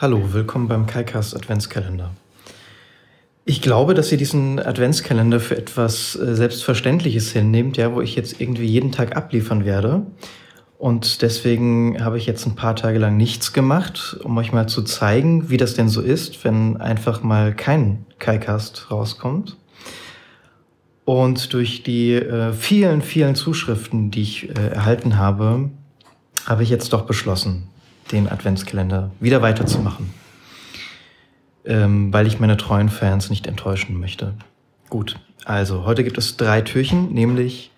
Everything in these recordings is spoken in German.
Hallo, willkommen beim KaiCast Adventskalender. Ich glaube, dass ihr diesen Adventskalender für etwas äh, Selbstverständliches hinnehmt, ja, wo ich jetzt irgendwie jeden Tag abliefern werde. Und deswegen habe ich jetzt ein paar Tage lang nichts gemacht, um euch mal zu zeigen, wie das denn so ist, wenn einfach mal kein KaiCast rauskommt. Und durch die äh, vielen, vielen Zuschriften, die ich äh, erhalten habe, habe ich jetzt doch beschlossen, den Adventskalender wieder weiterzumachen. Ähm, weil ich meine treuen Fans nicht enttäuschen möchte. Gut, also heute gibt es drei Türchen, nämlich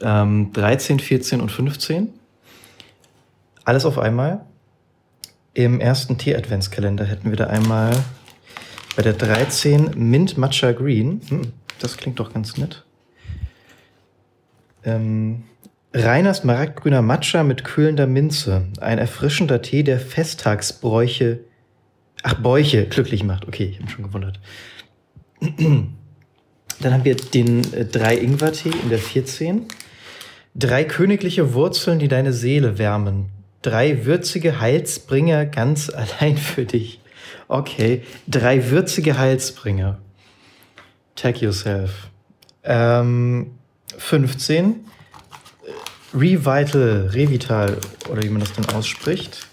ähm, 13, 14 und 15. Alles auf einmal. Im ersten Tee-Adventskalender hätten wir da einmal bei der 13 Mint Matcha Green. Hm, das klingt doch ganz nett. Ähm, Reiner smaragdgrüner Matcha mit kühlender Minze. Ein erfrischender Tee, der Festtagsbräuche, ach, Bäuche glücklich macht. Okay, ich habe schon gewundert. Dann haben wir den äh, drei Ingwer-Tee in der 14. Drei königliche Wurzeln, die deine Seele wärmen. Drei würzige Heilsbringer ganz allein für dich. Okay, drei würzige Heilsbringer. Tag yourself. Ähm, 15. Revital, Revital, oder wie man das denn ausspricht.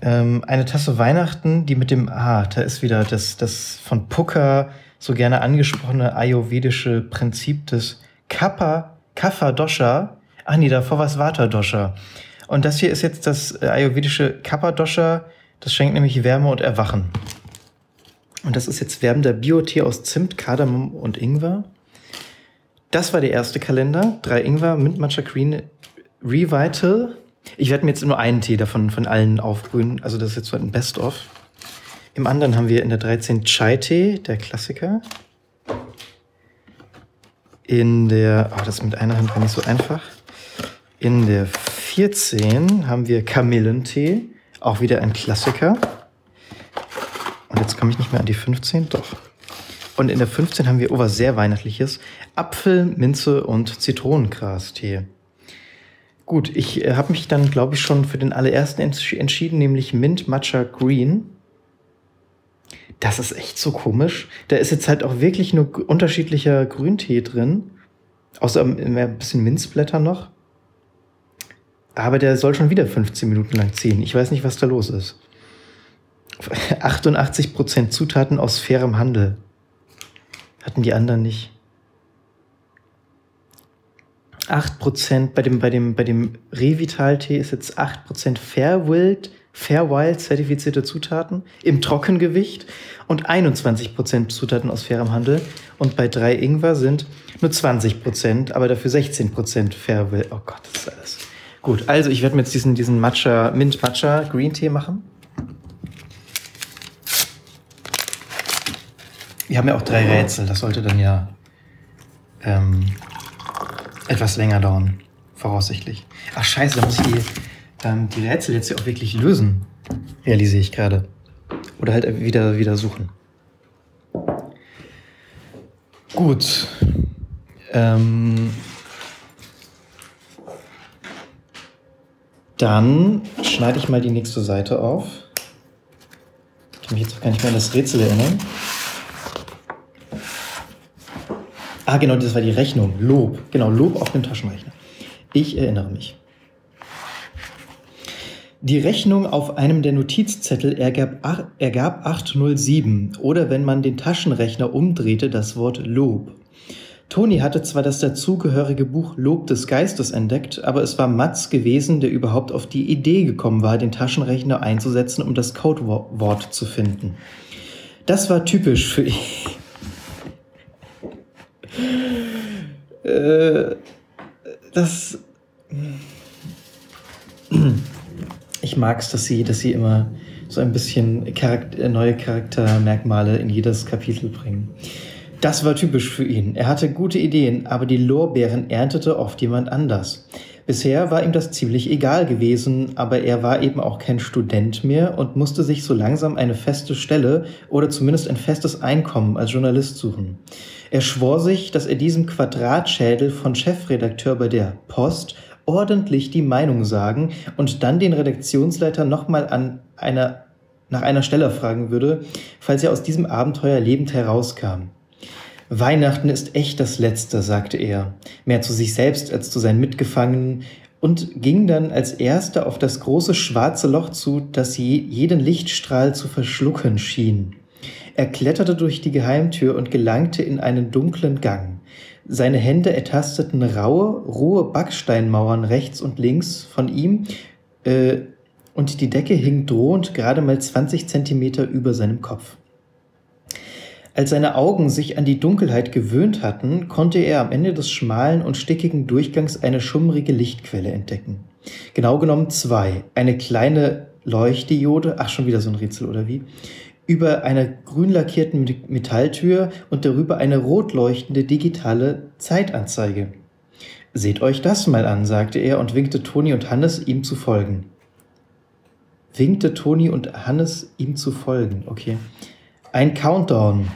Ähm, eine Tasse Weihnachten, die mit dem, ah, da ist wieder das, das von Pucker so gerne angesprochene ayurvedische Prinzip des Kappa, Kapha Dosha. Ach nee, davor war es Vata Dosha. Und das hier ist jetzt das äh, ayurvedische Kappa Dosha. Das schenkt nämlich Wärme und Erwachen. Und das ist jetzt wärmender Biotee aus Zimt, Kardamom und Ingwer. Das war der erste Kalender. Drei Ingwer, Mint Matcha Green, Revital. Ich werde mir jetzt nur einen Tee davon von allen aufbrühen. Also das ist jetzt so ein Best-of. Im anderen haben wir in der 13 Chai-Tee, der Klassiker. In der, oh, das mit einer Hand war nicht so einfach. In der 14 haben wir Kamillentee, auch wieder ein Klassiker. Und jetzt komme ich nicht mehr an die 15, doch. Und in der 15 haben wir, oh, was sehr weihnachtliches, Apfel, Minze und Zitronengras-Tee. Gut, ich äh, habe mich dann, glaube ich, schon für den allerersten entsch entschieden, nämlich Mint Matcha Green. Das ist echt so komisch. Da ist jetzt halt auch wirklich nur unterschiedlicher Grüntee drin. Außer ein bisschen Minzblätter noch. Aber der soll schon wieder 15 Minuten lang ziehen. Ich weiß nicht, was da los ist. 88% Zutaten aus fairem Handel. Hatten die anderen nicht. 8% bei dem, bei dem, bei dem Revital-Tee ist jetzt 8% Fairwild, Fairwild zertifizierte Zutaten im Trockengewicht und 21% Zutaten aus fairem Handel. Und bei drei Ingwer sind nur 20%, aber dafür 16% Fairwild. Oh Gott, das ist alles. Gut, also ich werde mir jetzt diesen, diesen Matcha, Mint Matcha Green Tee machen. Wir haben ja auch drei Rätsel, das sollte dann ja ähm, etwas länger dauern, voraussichtlich. Ach scheiße, da muss ich die, ähm, die Rätsel jetzt ja auch wirklich lösen, realisiere ich gerade. Oder halt wieder, wieder suchen. Gut. Ähm, dann schneide ich mal die nächste Seite auf. Ich kann mich jetzt auch gar nicht mehr an das Rätsel erinnern. Ah, genau, das war die Rechnung. Lob. Genau, Lob auf dem Taschenrechner. Ich erinnere mich. Die Rechnung auf einem der Notizzettel ergab, ergab 807 oder wenn man den Taschenrechner umdrehte, das Wort Lob. Toni hatte zwar das dazugehörige Buch Lob des Geistes entdeckt, aber es war Mats gewesen, der überhaupt auf die Idee gekommen war, den Taschenrechner einzusetzen, um das Codewort zu finden. Das war typisch für ihn. Äh, das. Ich mag es, dass sie, dass sie immer so ein bisschen Charakter, neue Charaktermerkmale in jedes Kapitel bringen. Das war typisch für ihn. Er hatte gute Ideen, aber die Lorbeeren erntete oft jemand anders. Bisher war ihm das ziemlich egal gewesen, aber er war eben auch kein Student mehr und musste sich so langsam eine feste Stelle oder zumindest ein festes Einkommen als Journalist suchen. Er schwor sich, dass er diesem Quadratschädel von Chefredakteur bei der Post ordentlich die Meinung sagen und dann den Redaktionsleiter nochmal an einer nach einer Stelle fragen würde, falls er aus diesem Abenteuer lebend herauskam. Weihnachten ist echt das Letzte, sagte er, mehr zu sich selbst als zu seinen Mitgefangenen, und ging dann als erster auf das große schwarze Loch zu, das jeden Lichtstrahl zu verschlucken schien. Er kletterte durch die Geheimtür und gelangte in einen dunklen Gang. Seine Hände ertasteten raue, rohe Backsteinmauern rechts und links von ihm, äh, und die Decke hing drohend gerade mal 20 Zentimeter über seinem Kopf. Als seine Augen sich an die Dunkelheit gewöhnt hatten, konnte er am Ende des schmalen und stickigen Durchgangs eine schummrige Lichtquelle entdecken. Genau genommen zwei. Eine kleine Leuchtdiode, ach schon wieder so ein Rätsel oder wie, über einer grün lackierten Metalltür und darüber eine rot leuchtende digitale Zeitanzeige. Seht euch das mal an, sagte er und winkte Toni und Hannes, ihm zu folgen. Winkte Toni und Hannes, ihm zu folgen, okay. Ein Countdown.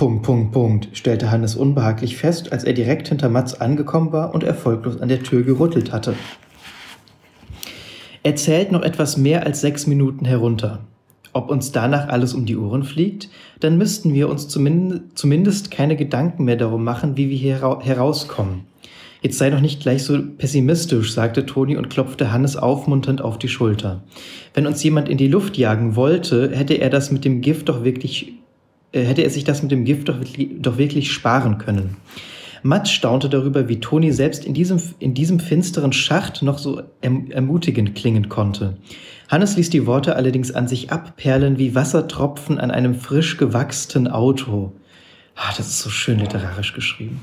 Punkt, Punkt, Punkt, stellte Hannes unbehaglich fest, als er direkt hinter Mats angekommen war und erfolglos an der Tür gerüttelt hatte. Er zählt noch etwas mehr als sechs Minuten herunter. Ob uns danach alles um die Ohren fliegt, dann müssten wir uns zumindest keine Gedanken mehr darum machen, wie wir hier herauskommen. Jetzt sei doch nicht gleich so pessimistisch, sagte Toni und klopfte Hannes aufmunternd auf die Schulter. Wenn uns jemand in die Luft jagen wollte, hätte er das mit dem Gift doch wirklich, hätte er sich das mit dem Gift doch, doch wirklich sparen können. Matt staunte darüber, wie Toni selbst in diesem, in diesem finsteren Schacht noch so erm-, ermutigend klingen konnte. Hannes ließ die Worte allerdings an sich abperlen wie Wassertropfen an einem frisch gewachsten Auto. Ah, das ist so schön literarisch geschrieben.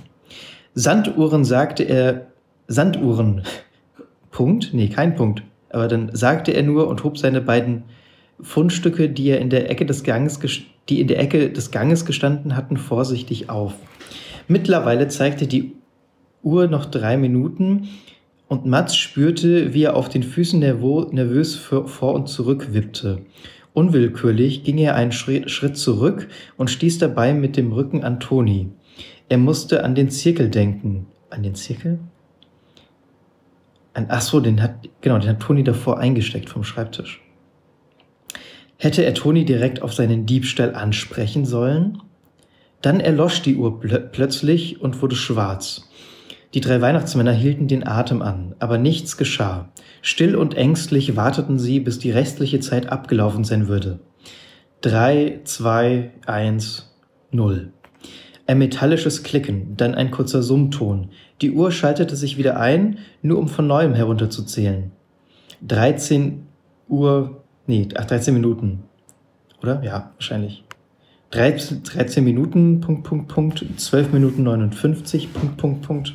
Sanduhren sagte er, Sanduhren, Punkt? Nee, kein Punkt. Aber dann sagte er nur und hob seine beiden Fundstücke, die er in der Ecke des Ganges, die in der Ecke des Ganges gestanden hatten, vorsichtig auf. Mittlerweile zeigte die Uhr noch drei Minuten und Mats spürte, wie er auf den Füßen nervös vor und zurück wippte. Unwillkürlich ging er einen Schritt zurück und stieß dabei mit dem Rücken an Toni. Er musste an den Zirkel denken. An den Zirkel? An, ach so, den hat, genau, den hat Toni davor eingesteckt vom Schreibtisch. Hätte er Toni direkt auf seinen Diebstahl ansprechen sollen? Dann erlosch die Uhr plö plötzlich und wurde schwarz. Die drei Weihnachtsmänner hielten den Atem an, aber nichts geschah. Still und ängstlich warteten sie, bis die restliche Zeit abgelaufen sein würde. Drei, zwei, eins, null. Ein metallisches Klicken, dann ein kurzer Summton. Die Uhr schaltete sich wieder ein, nur um von neuem herunterzuzählen. 13 Uhr, nee, ach, 13 Minuten. Oder? Ja, wahrscheinlich. 13, 13 Minuten, Punkt, Punkt, Punkt, 12 Minuten 59, Punkt, Punkt, Punkt.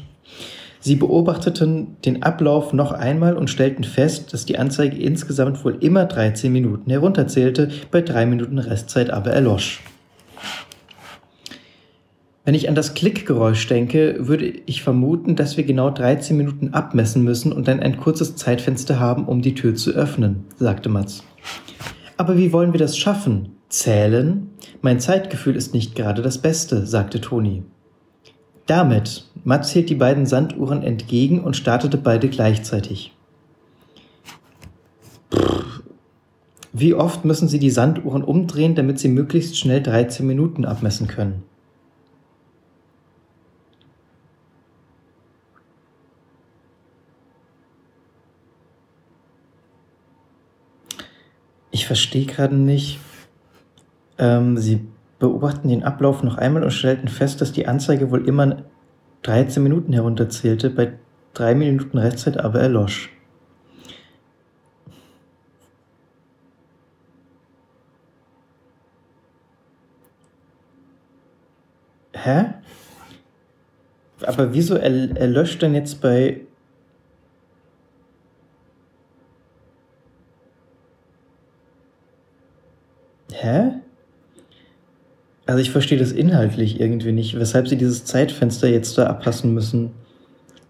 Sie beobachteten den Ablauf noch einmal und stellten fest, dass die Anzeige insgesamt wohl immer 13 Minuten herunterzählte, bei 3 Minuten Restzeit aber erlosch. Wenn ich an das Klickgeräusch denke, würde ich vermuten, dass wir genau 13 Minuten abmessen müssen und dann ein kurzes Zeitfenster haben, um die Tür zu öffnen, sagte Mats. Aber wie wollen wir das schaffen? Zählen? Mein Zeitgefühl ist nicht gerade das Beste, sagte Toni. Damit, Mats hielt die beiden Sanduhren entgegen und startete beide gleichzeitig. Wie oft müssen Sie die Sanduhren umdrehen, damit Sie möglichst schnell 13 Minuten abmessen können? Ich verstehe gerade nicht. Ähm, Sie beobachten den Ablauf noch einmal und stellten fest, dass die Anzeige wohl immer 13 Minuten herunterzählte, bei 3 Minuten Restzeit aber erlosch. Hä? Aber wieso erlöscht denn jetzt bei Hä? Also ich verstehe das inhaltlich irgendwie nicht, weshalb sie dieses Zeitfenster jetzt da abpassen müssen.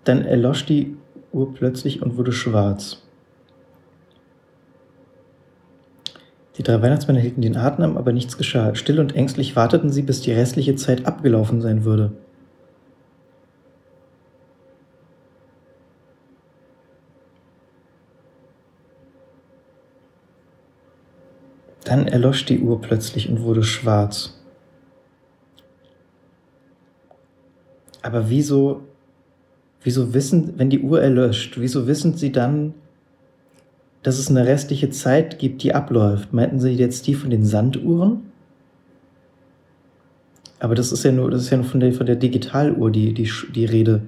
Dann erlosch die Uhr plötzlich und wurde schwarz. Die drei Weihnachtsmänner hielten den Atem, aber nichts geschah. Still und ängstlich warteten sie, bis die restliche Zeit abgelaufen sein würde. Dann erlosch die Uhr plötzlich und wurde schwarz. Aber wieso, wieso wissen, wenn die Uhr erlöscht, wieso wissen Sie dann, dass es eine restliche Zeit gibt, die abläuft? Meinten Sie jetzt die von den Sanduhren? Aber das ist ja nur, das ist ja nur von der, von der Digitaluhr die, die, die Rede.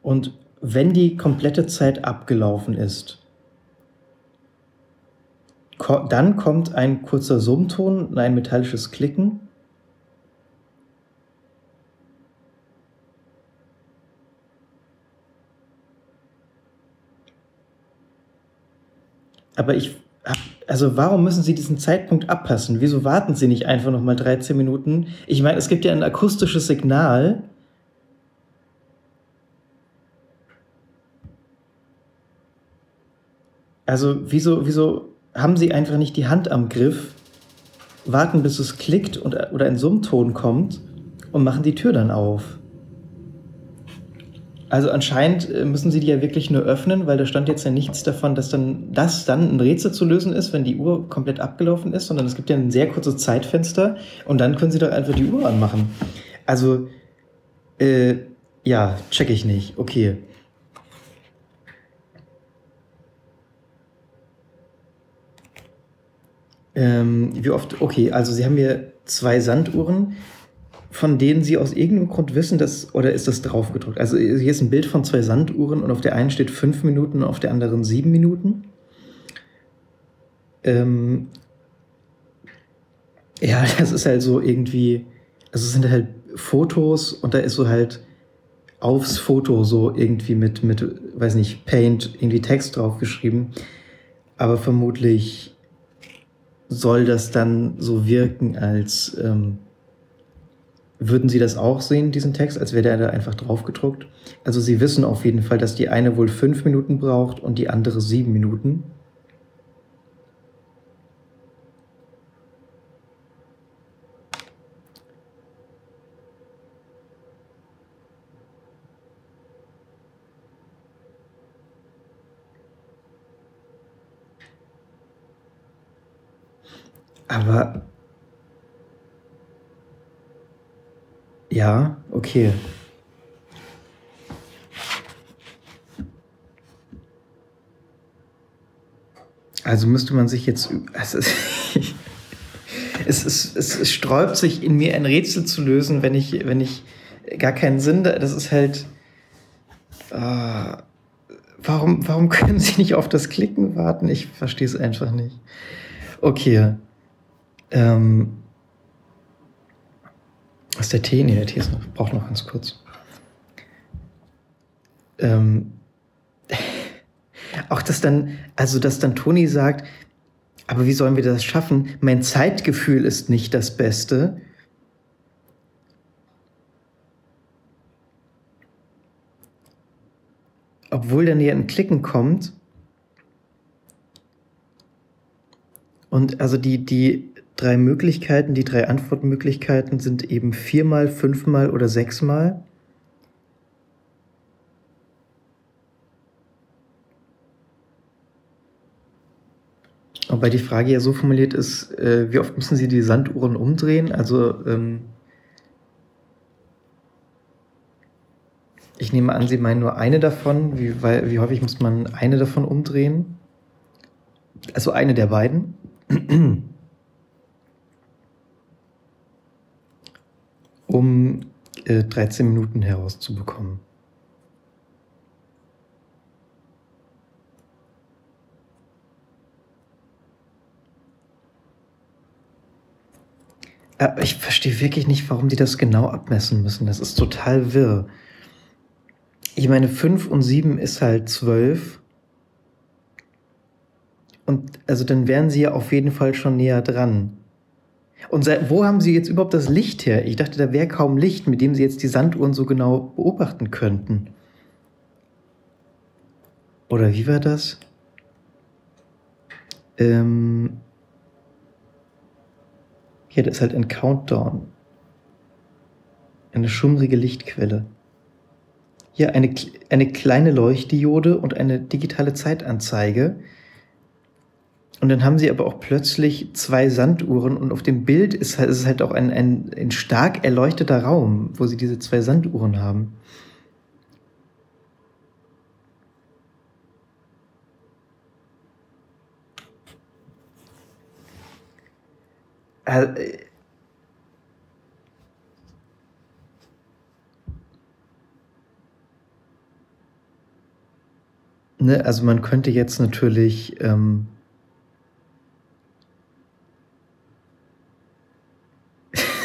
Und wenn die komplette Zeit abgelaufen ist, dann kommt ein kurzer Summton, ein metallisches Klicken. Aber ich, also warum müssen Sie diesen Zeitpunkt abpassen? Wieso warten Sie nicht einfach noch mal 13 Minuten? Ich meine, es gibt ja ein akustisches Signal. Also wieso, wieso haben sie einfach nicht die Hand am Griff, warten bis es klickt und, oder ein Summton kommt und machen die Tür dann auf. Also anscheinend äh, müssen sie die ja wirklich nur öffnen, weil da stand jetzt ja nichts davon, dass dann das dann ein Rätsel zu lösen ist, wenn die Uhr komplett abgelaufen ist, sondern es gibt ja ein sehr kurzes Zeitfenster und dann können sie doch einfach die Uhr anmachen. Also, äh, ja, check ich nicht. Okay. Ähm, wie oft? Okay, also Sie haben hier zwei Sanduhren, von denen Sie aus irgendeinem Grund wissen, dass, oder ist das draufgedruckt? Also hier ist ein Bild von zwei Sanduhren und auf der einen steht fünf Minuten und auf der anderen sieben Minuten. Ähm, ja, das ist halt so irgendwie, also es sind halt Fotos und da ist so halt aufs Foto so irgendwie mit, mit, weiß nicht, Paint irgendwie Text draufgeschrieben. Aber vermutlich soll das dann so wirken, als ähm, würden Sie das auch sehen, diesen Text, als wäre der da einfach drauf gedruckt? Also Sie wissen auf jeden Fall, dass die eine wohl fünf Minuten braucht und die andere sieben Minuten. Aber ja, okay. Also müsste man sich jetzt. Also es, es, es, es sträubt sich in mir ein Rätsel zu lösen, wenn ich, wenn ich gar keinen Sinn. Das ist halt. Äh, warum, warum können Sie nicht auf das Klicken warten? Ich verstehe es einfach nicht. Okay. Ähm, was ist der Tee? Nee, der Tee ist noch, braucht noch ganz kurz. Ähm, auch dass dann, also dass dann Toni sagt, aber wie sollen wir das schaffen? Mein Zeitgefühl ist nicht das Beste. Obwohl dann hier ein Klicken kommt. Und also die, die drei Möglichkeiten, die drei Antwortmöglichkeiten sind eben viermal, fünfmal oder sechsmal. Wobei die Frage ja so formuliert ist, äh, wie oft müssen Sie die Sanduhren umdrehen? Also ähm, ich nehme an, Sie meinen nur eine davon. Wie, weil, wie häufig muss man eine davon umdrehen? Also eine der beiden. Um äh, 13 Minuten herauszubekommen. Aber ich verstehe wirklich nicht, warum die das genau abmessen müssen. Das ist total wirr. Ich meine, 5 und 7 ist halt 12. Und also dann wären sie ja auf jeden Fall schon näher dran. Und wo haben Sie jetzt überhaupt das Licht her? Ich dachte, da wäre kaum Licht, mit dem Sie jetzt die Sanduhren so genau beobachten könnten. Oder wie war das? Ähm ja, das ist halt ein Countdown. Eine schummrige Lichtquelle. Hier eine, eine kleine Leuchtdiode und eine digitale Zeitanzeige. Und dann haben sie aber auch plötzlich zwei Sanduhren und auf dem Bild ist, es halt auch ein, ein, ein stark erleuchteter Raum, wo sie diese zwei Sanduhren haben. Äh, ne, also man könnte jetzt natürlich ähm,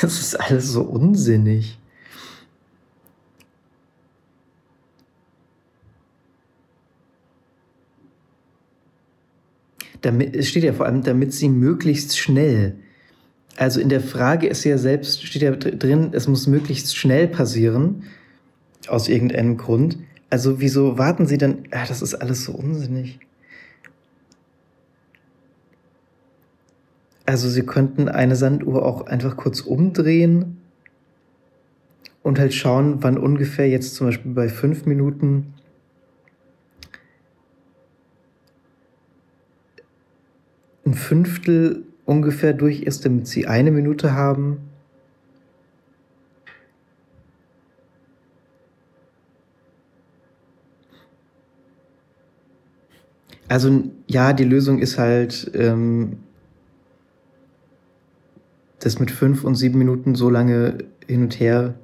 das ist alles so unsinnig. Damit, es steht ja vor allem, damit sie möglichst schnell also in der Frage ist ja selbst, steht ja drin, es muss möglichst schnell passieren, aus irgendeinem Grund. Also wieso warten Sie dann? Ja, das ist alles so unsinnig. Also Sie könnten eine Sanduhr auch einfach kurz umdrehen und halt schauen, wann ungefähr jetzt zum Beispiel bei fünf Minuten ein Fünftel ungefähr durch ist, damit sie eine Minute haben. Also ja, die Lösung ist halt, ähm, das mit fünf und sieben Minuten so lange hin und her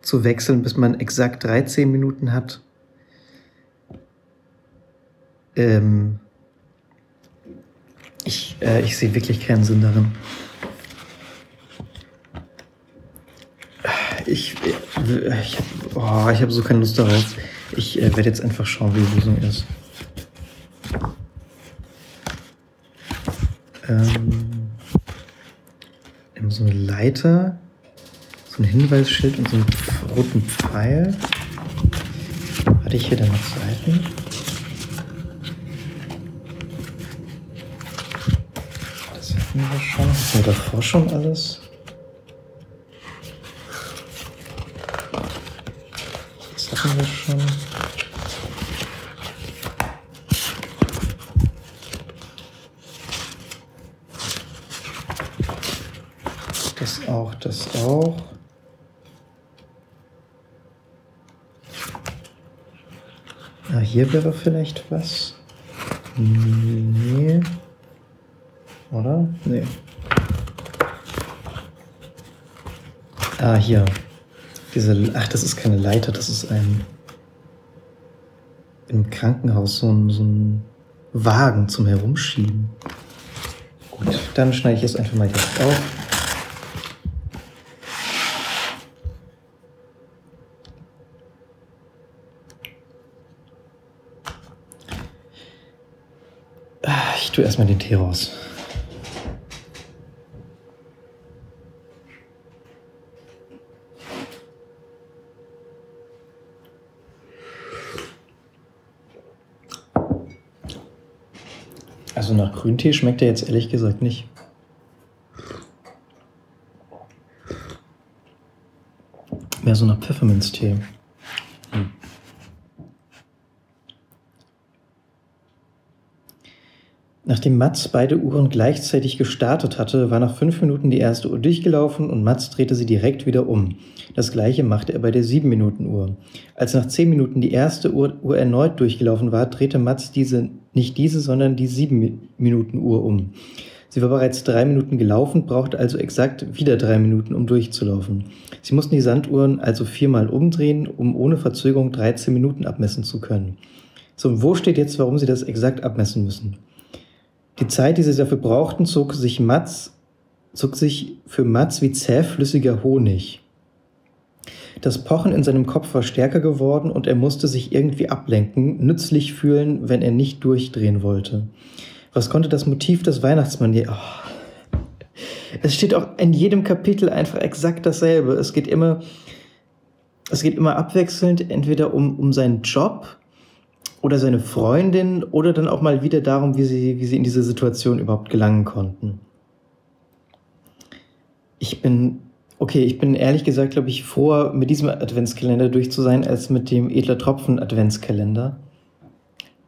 zu wechseln, bis man exakt 13 Minuten hat. Ähm, ich, äh, ich sehe wirklich keinen Sinn darin. Ich, äh, ich habe oh, so keine Lust darauf. Ich äh, werde jetzt einfach schauen, wie die Lösung ist. Ähm, so eine Leiter, so ein Hinweisschild und so einen roten Pfeil. Hatte ich hier dann noch Seiten? hatten wir schon. Hatten wir davor schon alles? Das hatten wir schon. Das auch, das auch. Ah, hier wäre vielleicht was. Nee. Oder? Nee. Ah, hier. Diese, ach, das ist keine Leiter, das ist ein im Krankenhaus so ein, so ein Wagen zum Herumschieben. Gut, dann schneide ich es einfach mal jetzt auf. Ah, ich tue erstmal den Tee raus. Also nach Grüntee schmeckt er jetzt ehrlich gesagt nicht. Mehr so nach Pfefferminztee. Nachdem Mats beide Uhren gleichzeitig gestartet hatte, war nach fünf Minuten die erste Uhr durchgelaufen und Mats drehte sie direkt wieder um. Das gleiche machte er bei der sieben Minuten Uhr. Als nach zehn Minuten die erste Uhr, Uhr erneut durchgelaufen war, drehte Mats diese, nicht diese, sondern die sieben Minuten Uhr um. Sie war bereits drei Minuten gelaufen, brauchte also exakt wieder drei Minuten, um durchzulaufen. Sie mussten die Sanduhren also viermal umdrehen, um ohne Verzögerung 13 Minuten abmessen zu können. So, wo steht jetzt, warum Sie das exakt abmessen müssen? Die Zeit, die sie dafür brauchten, zog sich Mats, zog sich für Mats wie zähflüssiger Honig. Das Pochen in seinem Kopf war stärker geworden und er musste sich irgendwie ablenken, nützlich fühlen, wenn er nicht durchdrehen wollte. Was konnte das Motiv des Weihnachtsmann je... Oh. Es steht auch in jedem Kapitel einfach exakt dasselbe. Es geht immer, es geht immer abwechselnd, entweder um, um seinen Job, oder seine Freundin oder dann auch mal wieder darum, wie sie, wie sie in diese Situation überhaupt gelangen konnten. Ich bin, okay, ich bin ehrlich gesagt, glaube ich, froher, mit diesem Adventskalender durch zu sein, als mit dem Edler Tropfen Adventskalender.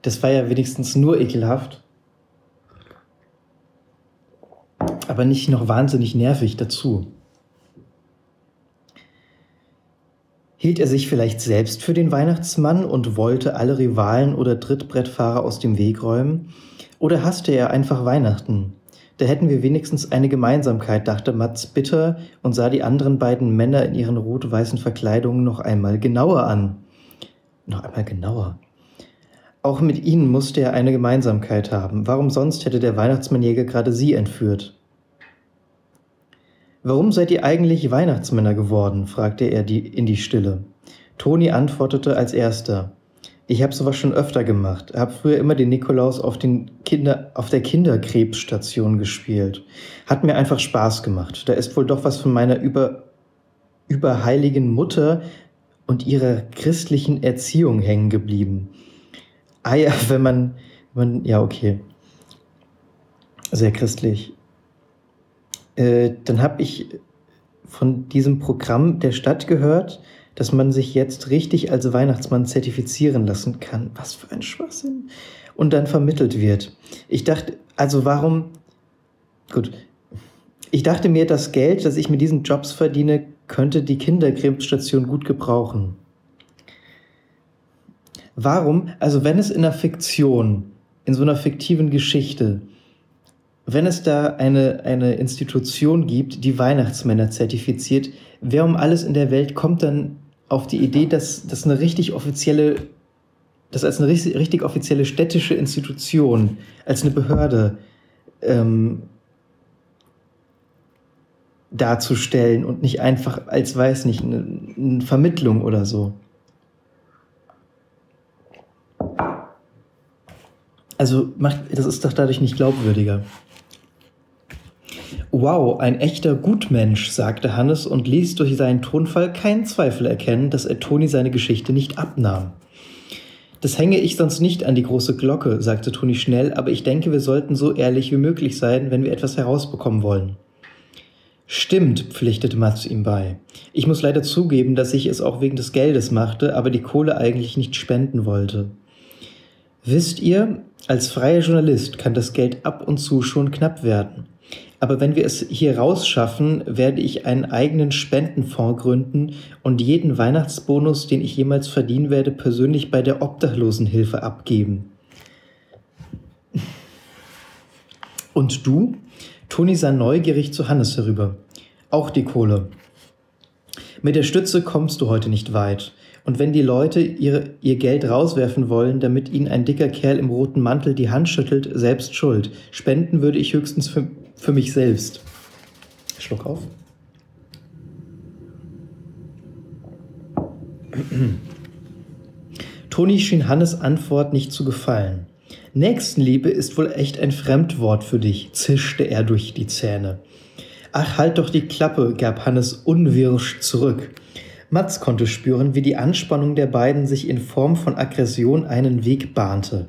Das war ja wenigstens nur ekelhaft. aber nicht noch wahnsinnig nervig dazu. Hielt er sich vielleicht selbst für den Weihnachtsmann und wollte alle Rivalen oder Trittbrettfahrer aus dem Weg räumen? Oder hasste er einfach Weihnachten? Da hätten wir wenigstens eine Gemeinsamkeit, dachte Mats bitter und sah die anderen beiden Männer in ihren rot-weißen Verkleidungen noch einmal genauer an. Noch einmal genauer. Auch mit ihnen musste er eine Gemeinsamkeit haben. Warum sonst hätte der Weihnachtsmannjäger gerade sie entführt? Warum seid ihr eigentlich Weihnachtsmänner geworden? fragte er die, in die Stille. Toni antwortete als erster. Ich habe sowas schon öfter gemacht. Hab früher immer den Nikolaus auf, den Kinder, auf der Kinderkrebsstation gespielt. Hat mir einfach Spaß gemacht. Da ist wohl doch was von meiner über, überheiligen Mutter und ihrer christlichen Erziehung hängen geblieben. Ah ja, wenn man, man ja, okay. Sehr christlich. Äh, dann habe ich von diesem Programm der Stadt gehört dass man sich jetzt richtig als Weihnachtsmann zertifizieren lassen kann. Was für ein Schwachsinn. Und dann vermittelt wird. Ich dachte, also warum, gut, ich dachte mir, das Geld, das ich mit diesen Jobs verdiene, könnte die Kinderkrebsstation gut gebrauchen. Warum, also wenn es in einer Fiktion, in so einer fiktiven Geschichte, wenn es da eine, eine Institution gibt, die Weihnachtsmänner zertifiziert, wer um alles in der Welt kommt dann auf die Idee, dass das eine richtig offizielle, das als eine richtig, richtig offizielle städtische Institution, als eine Behörde ähm, darzustellen und nicht einfach als, weiß nicht, eine, eine Vermittlung oder so. Also macht, das ist doch dadurch nicht glaubwürdiger. Wow, ein echter Gutmensch, sagte Hannes und ließ durch seinen Tonfall keinen Zweifel erkennen, dass er Toni seine Geschichte nicht abnahm. Das hänge ich sonst nicht an die große Glocke, sagte Toni schnell, aber ich denke, wir sollten so ehrlich wie möglich sein, wenn wir etwas herausbekommen wollen. Stimmt, pflichtete Mats ihm bei. Ich muss leider zugeben, dass ich es auch wegen des Geldes machte, aber die Kohle eigentlich nicht spenden wollte. Wisst ihr, als freier Journalist kann das Geld ab und zu schon knapp werden. Aber wenn wir es hier rausschaffen, werde ich einen eigenen Spendenfonds gründen und jeden Weihnachtsbonus, den ich jemals verdienen werde, persönlich bei der Obdachlosenhilfe abgeben. Und du? Toni sah neugierig zu Hannes herüber. Auch die Kohle. Mit der Stütze kommst du heute nicht weit. Und wenn die Leute ihre, ihr Geld rauswerfen wollen, damit ihnen ein dicker Kerl im roten Mantel die Hand schüttelt, selbst schuld. Spenden würde ich höchstens für, mich selbst. Schluck auf. Toni schien Hannes Antwort nicht zu gefallen. Nächstenliebe ist wohl echt ein Fremdwort für dich, zischte er durch die Zähne. Ach, halt doch die Klappe, gab Hannes unwirsch zurück. Mats konnte spüren, wie die Anspannung der beiden sich in Form von Aggression einen Weg bahnte.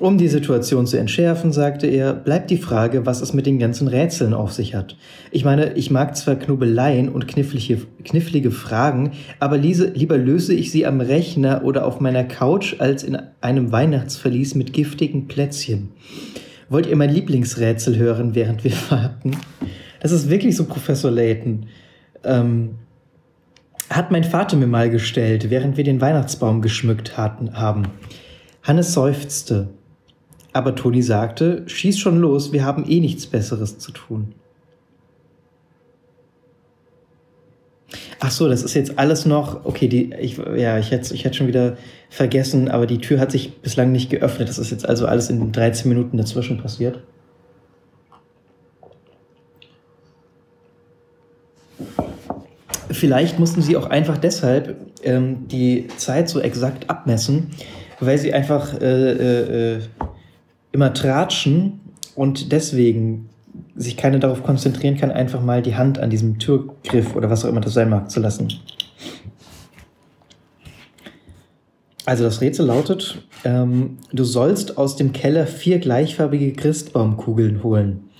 Um die Situation zu entschärfen, sagte er, bleibt die Frage, was es mit den ganzen Rätseln auf sich hat. Ich meine, ich mag zwar Knobeleien und knifflige, knifflige Fragen, aber liese, lieber löse ich sie am Rechner oder auf meiner Couch als in einem Weihnachtsverlies mit giftigen Plätzchen. Wollt ihr mein Lieblingsrätsel hören, während wir warten? Das ist wirklich so Professor Layton ähm, hat mein Vater mir mal gestellt, während wir den Weihnachtsbaum geschmückt hatten, haben. Hannes seufzte. Aber Toni sagte, schieß schon los, wir haben eh nichts Besseres zu tun. Ach so, das ist jetzt alles noch, okay, die, ich, ja, ich hätte, ich schon wieder vergessen, aber die Tür hat sich bislang nicht geöffnet. Das ist jetzt also alles in 13 Minuten dazwischen passiert. Vielleicht mussten sie auch einfach deshalb ähm, die Zeit so exakt abmessen, weil sie einfach äh, äh, äh, immer tratschen und deswegen sich keiner darauf konzentrieren kann, einfach mal die Hand an diesem Türgriff oder was auch immer das sein mag zu lassen. Also das Rätsel lautet, ähm, du sollst aus dem Keller vier gleichfarbige Christbaumkugeln holen.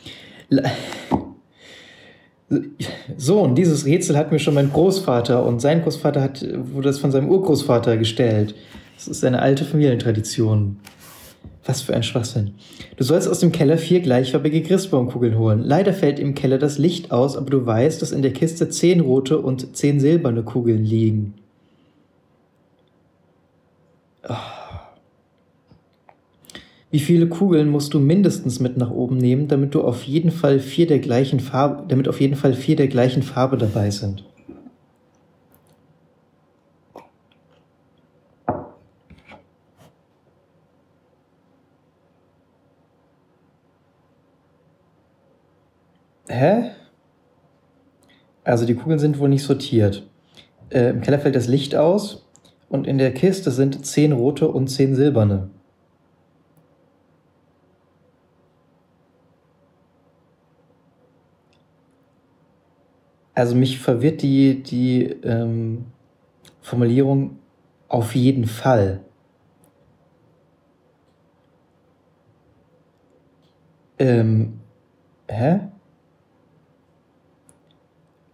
So, und dieses Rätsel hat mir schon mein Großvater und sein Großvater hat, wurde das von seinem Urgroßvater gestellt. Das ist eine alte Familientradition. Was für ein Schwachsinn. Du sollst aus dem Keller vier gleichfarbige Christbaumkugeln holen. Leider fällt im Keller das Licht aus, aber du weißt, dass in der Kiste zehn rote und zehn silberne Kugeln liegen. Oh. Wie viele Kugeln musst du mindestens mit nach oben nehmen, damit du auf jeden Fall vier der gleichen Farbe, damit auf jeden Fall vier der gleichen Farbe dabei sind? Hä? Also die Kugeln sind wohl nicht sortiert. Äh, Im Keller fällt das Licht aus und in der Kiste sind zehn rote und zehn silberne. Also mich verwirrt die, die ähm, Formulierung auf jeden Fall. Ähm, hä?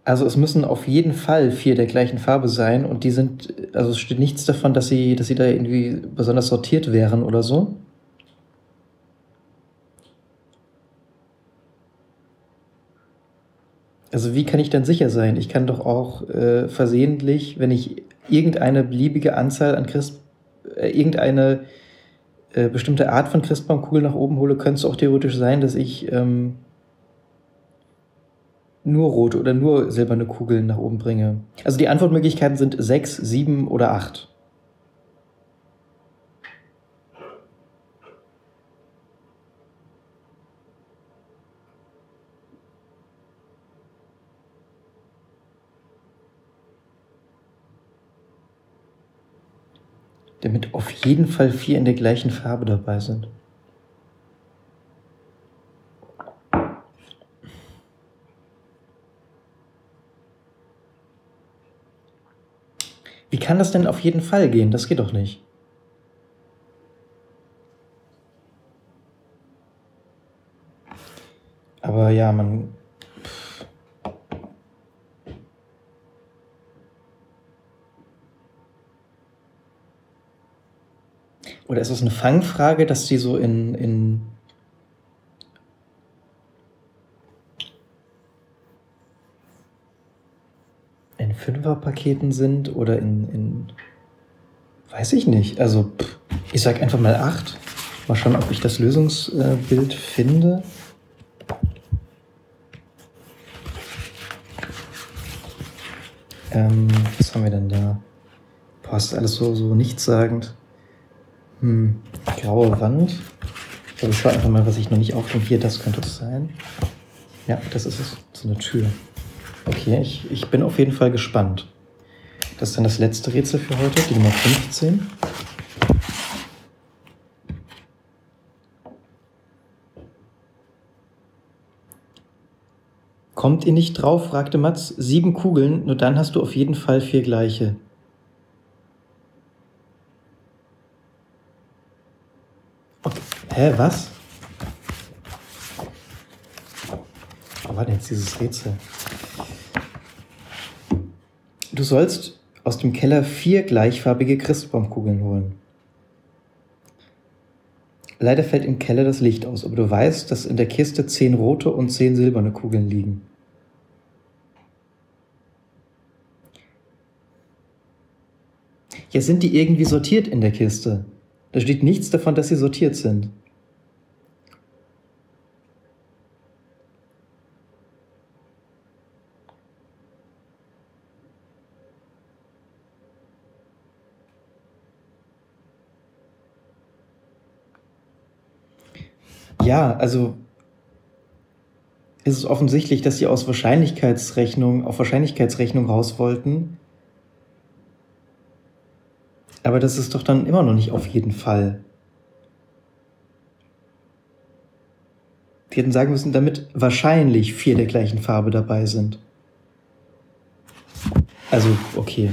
Also es müssen auf jeden Fall vier der gleichen Farbe sein und die sind, also es steht nichts davon, dass sie, dass sie da irgendwie besonders sortiert wären oder so. Also wie kann ich dann sicher sein? Ich kann doch auch äh, versehentlich, wenn ich irgendeine beliebige Anzahl an Christ, äh, irgendeine äh, bestimmte Art von Christbaumkugel nach oben hole, könnte es auch theoretisch sein, dass ich ähm, nur rote oder nur silberne Kugeln nach oben bringe? Also die Antwortmöglichkeiten sind sechs, sieben oder acht. Damit auf jeden Fall vier in der gleichen Farbe dabei sind. Wie kann das denn auf jeden Fall gehen? Das geht doch nicht. Aber ja, man. Oder ist es eine Fangfrage, dass sie so in, in in Fünferpaketen sind oder in, in weiß ich nicht. Also ich sag einfach mal acht. Mal schauen, ob ich das Lösungsbild finde. Ähm, was haben wir denn da? Boah, ist alles so, so nichtssagend. Hm, graue Wand. Also ich schaue einfach mal, was ich noch nicht aufnehme. Hier, das könnte es sein. Ja, das ist es. So eine Tür. Okay, ich, ich bin auf jeden Fall gespannt. Das ist dann das letzte Rätsel für heute, die Nummer 15. Kommt ihr nicht drauf? fragte Mats. Sieben Kugeln, nur dann hast du auf jeden Fall vier gleiche. Hä, was? Wo war denn jetzt dieses Rätsel? Du sollst aus dem Keller vier gleichfarbige Christbaumkugeln holen. Leider fällt im Keller das Licht aus, aber du weißt, dass in der Kiste zehn rote und zehn silberne Kugeln liegen. Ja, sind die irgendwie sortiert in der Kiste? Da steht nichts davon, dass sie sortiert sind. Ja, also ist es offensichtlich, dass sie aus Wahrscheinlichkeitsrechnung auf Wahrscheinlichkeitsrechnung raus wollten. Aber das ist doch dann immer noch nicht auf jeden Fall. Die hätten sagen müssen, damit wahrscheinlich vier der gleichen Farbe dabei sind. Also, okay.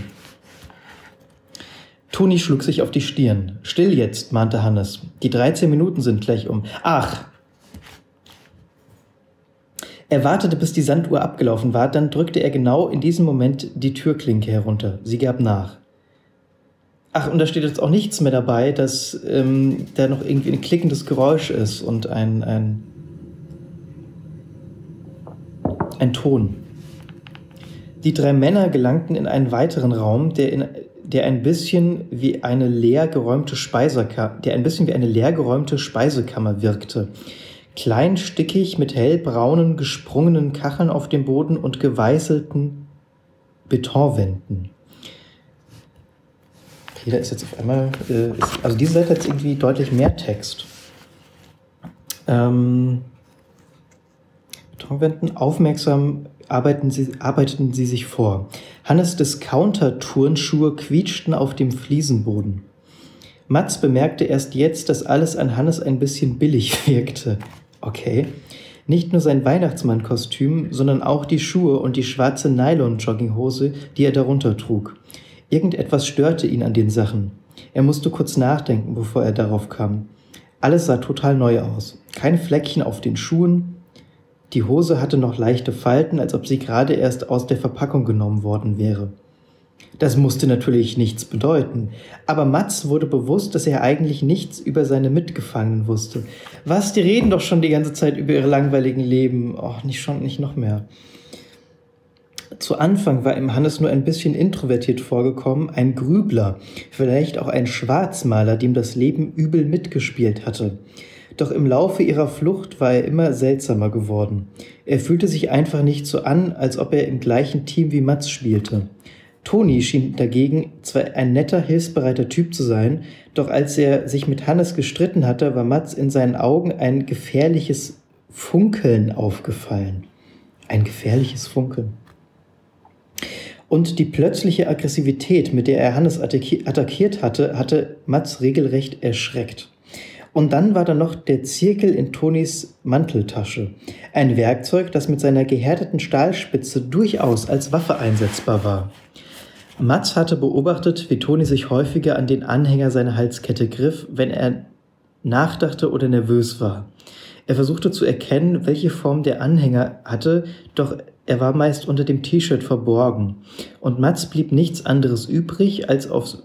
Toni schlug sich auf die Stirn. Still jetzt, mahnte Hannes. Die 13 Minuten sind gleich um. Ach! Er wartete, bis die Sanduhr abgelaufen war, dann drückte er genau in diesem Moment die Türklinke herunter. Sie gab nach. Ach, und da steht jetzt auch nichts mehr dabei, dass ähm, da noch irgendwie ein klickendes Geräusch ist und ein, ein, ein Ton. Die drei Männer gelangten in einen weiteren Raum, der, in, der ein bisschen wie eine leer geräumte Speisekammer, der ein bisschen wie eine leer Speisekammer wirkte. Klein, stickig, mit hellbraunen, gesprungenen Kacheln auf dem Boden und geweißelten Betonwänden. Okay, da ist jetzt auf einmal, äh, ist, also diese Seite hat jetzt irgendwie deutlich mehr Text. Ähm, Betonwänden, aufmerksam arbeiten sie, arbeiteten sie sich vor. Hannes Discounter-Turnschuhe quietschten auf dem Fliesenboden. Mats bemerkte erst jetzt, dass alles an Hannes ein bisschen billig wirkte. Okay. Nicht nur sein Weihnachtsmann-Kostüm, sondern auch die Schuhe und die schwarze Nylon-Jogginghose, die er darunter trug. Irgendetwas störte ihn an den Sachen. Er musste kurz nachdenken, bevor er darauf kam. Alles sah total neu aus. Kein Fleckchen auf den Schuhen, die Hose hatte noch leichte Falten, als ob sie gerade erst aus der Verpackung genommen worden wäre. Das musste natürlich nichts bedeuten, aber Mats wurde bewusst, dass er eigentlich nichts über seine Mitgefangenen wusste. Was, die reden doch schon die ganze Zeit über ihre langweiligen Leben. Och, nicht schon, nicht noch mehr. Zu Anfang war ihm Hannes nur ein bisschen introvertiert vorgekommen, ein Grübler, vielleicht auch ein Schwarzmaler, dem das Leben übel mitgespielt hatte. Doch im Laufe ihrer Flucht war er immer seltsamer geworden. Er fühlte sich einfach nicht so an, als ob er im gleichen Team wie Mats spielte. Toni schien dagegen zwar ein netter, hilfsbereiter Typ zu sein, doch als er sich mit Hannes gestritten hatte, war Mats in seinen Augen ein gefährliches Funkeln aufgefallen. Ein gefährliches Funkeln. Und die plötzliche Aggressivität, mit der er Hannes attackiert hatte, hatte Mats regelrecht erschreckt. Und dann war da noch der Zirkel in Tonis Manteltasche. Ein Werkzeug, das mit seiner gehärteten Stahlspitze durchaus als Waffe einsetzbar war. Mats hatte beobachtet, wie Toni sich häufiger an den Anhänger seiner Halskette griff, wenn er nachdachte oder nervös war. Er versuchte zu erkennen, welche Form der Anhänger hatte, doch er war meist unter dem T-Shirt verborgen. Und Mats blieb nichts anderes übrig, als aufs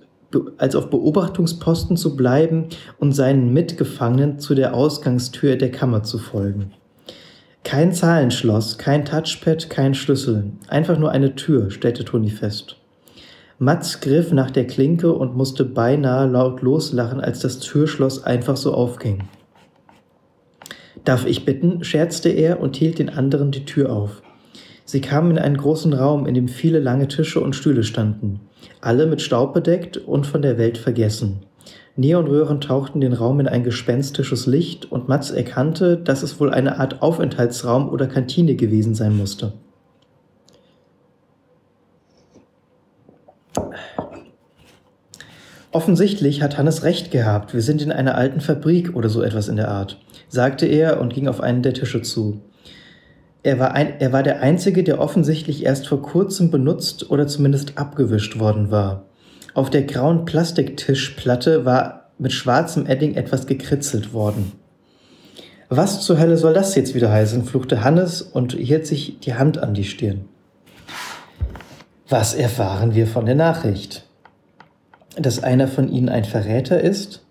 als auf Beobachtungsposten zu bleiben und seinen Mitgefangenen zu der Ausgangstür der Kammer zu folgen. Kein Zahlenschloss, kein Touchpad, kein Schlüssel, einfach nur eine Tür, stellte Toni fest. Mats griff nach der Klinke und musste beinahe laut loslachen, als das Türschloss einfach so aufging. Darf ich bitten? scherzte er und hielt den anderen die Tür auf. Sie kamen in einen großen Raum, in dem viele lange Tische und Stühle standen alle mit Staub bedeckt und von der Welt vergessen. Neonröhren tauchten den Raum in ein gespenstisches Licht und Mats erkannte, dass es wohl eine Art Aufenthaltsraum oder Kantine gewesen sein musste. Offensichtlich hat Hannes recht gehabt, wir sind in einer alten Fabrik oder so etwas in der Art, sagte er und ging auf einen der Tische zu. Er war, ein, er war der Einzige, der offensichtlich erst vor kurzem benutzt oder zumindest abgewischt worden war. Auf der grauen Plastiktischplatte war mit schwarzem Edding etwas gekritzelt worden. Was zur Hölle soll das jetzt wieder heißen? fluchte Hannes und hielt sich die Hand an die Stirn. Was erfahren wir von der Nachricht? Dass einer von ihnen ein Verräter ist?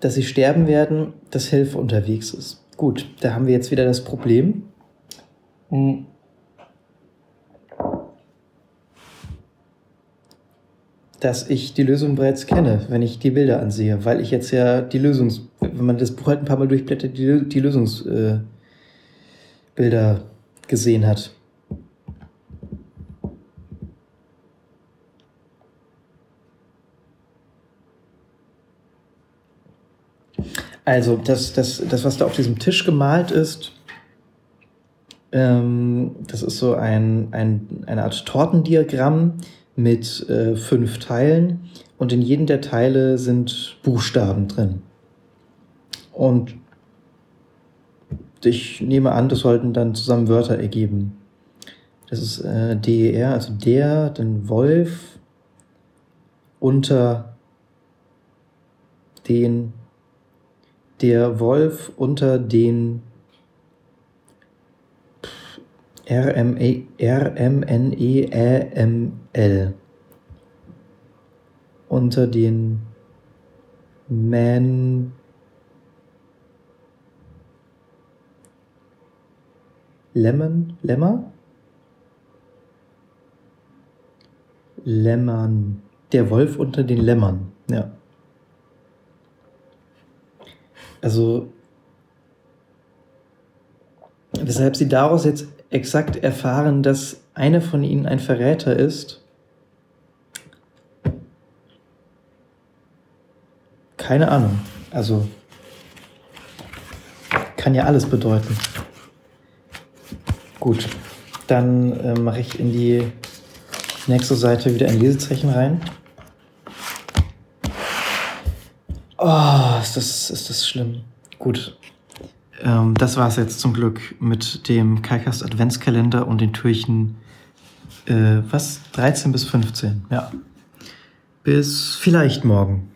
Dass sie sterben werden, dass Hilfe unterwegs ist. Gut, da haben wir jetzt wieder das Problem. Dass ich die Lösung bereits kenne, wenn ich die Bilder ansehe, weil ich jetzt ja die Lösungs, wenn man das Buch halt ein paar Mal durchblättert, die, die Lösungsbilder äh, gesehen hat. Also, das, das, das, was da auf diesem Tisch gemalt ist, ähm, das ist so ein, ein, eine Art Tortendiagramm mit äh, fünf Teilen und in jedem der Teile sind Buchstaben drin. Und ich nehme an, das sollten dann zusammen Wörter ergeben. Das ist äh, DER, also der, dann Wolf unter den, der Wolf unter den R-M-N-E-Ä-M-L. unter den Man Lemon, Lämmer? Lämmern. Der Wolf unter den Lämmern, ja. Also, weshalb sie daraus jetzt exakt erfahren, dass einer von ihnen ein Verräter ist, keine Ahnung. Also, kann ja alles bedeuten. Gut, dann äh, mache ich in die nächste Seite wieder ein Lesezeichen rein. Oh, ist das, ist das schlimm. Gut. Ähm, das war es jetzt zum Glück mit dem Kalkast Adventskalender und den Türchen, äh, was? 13 bis 15, ja. Bis vielleicht morgen.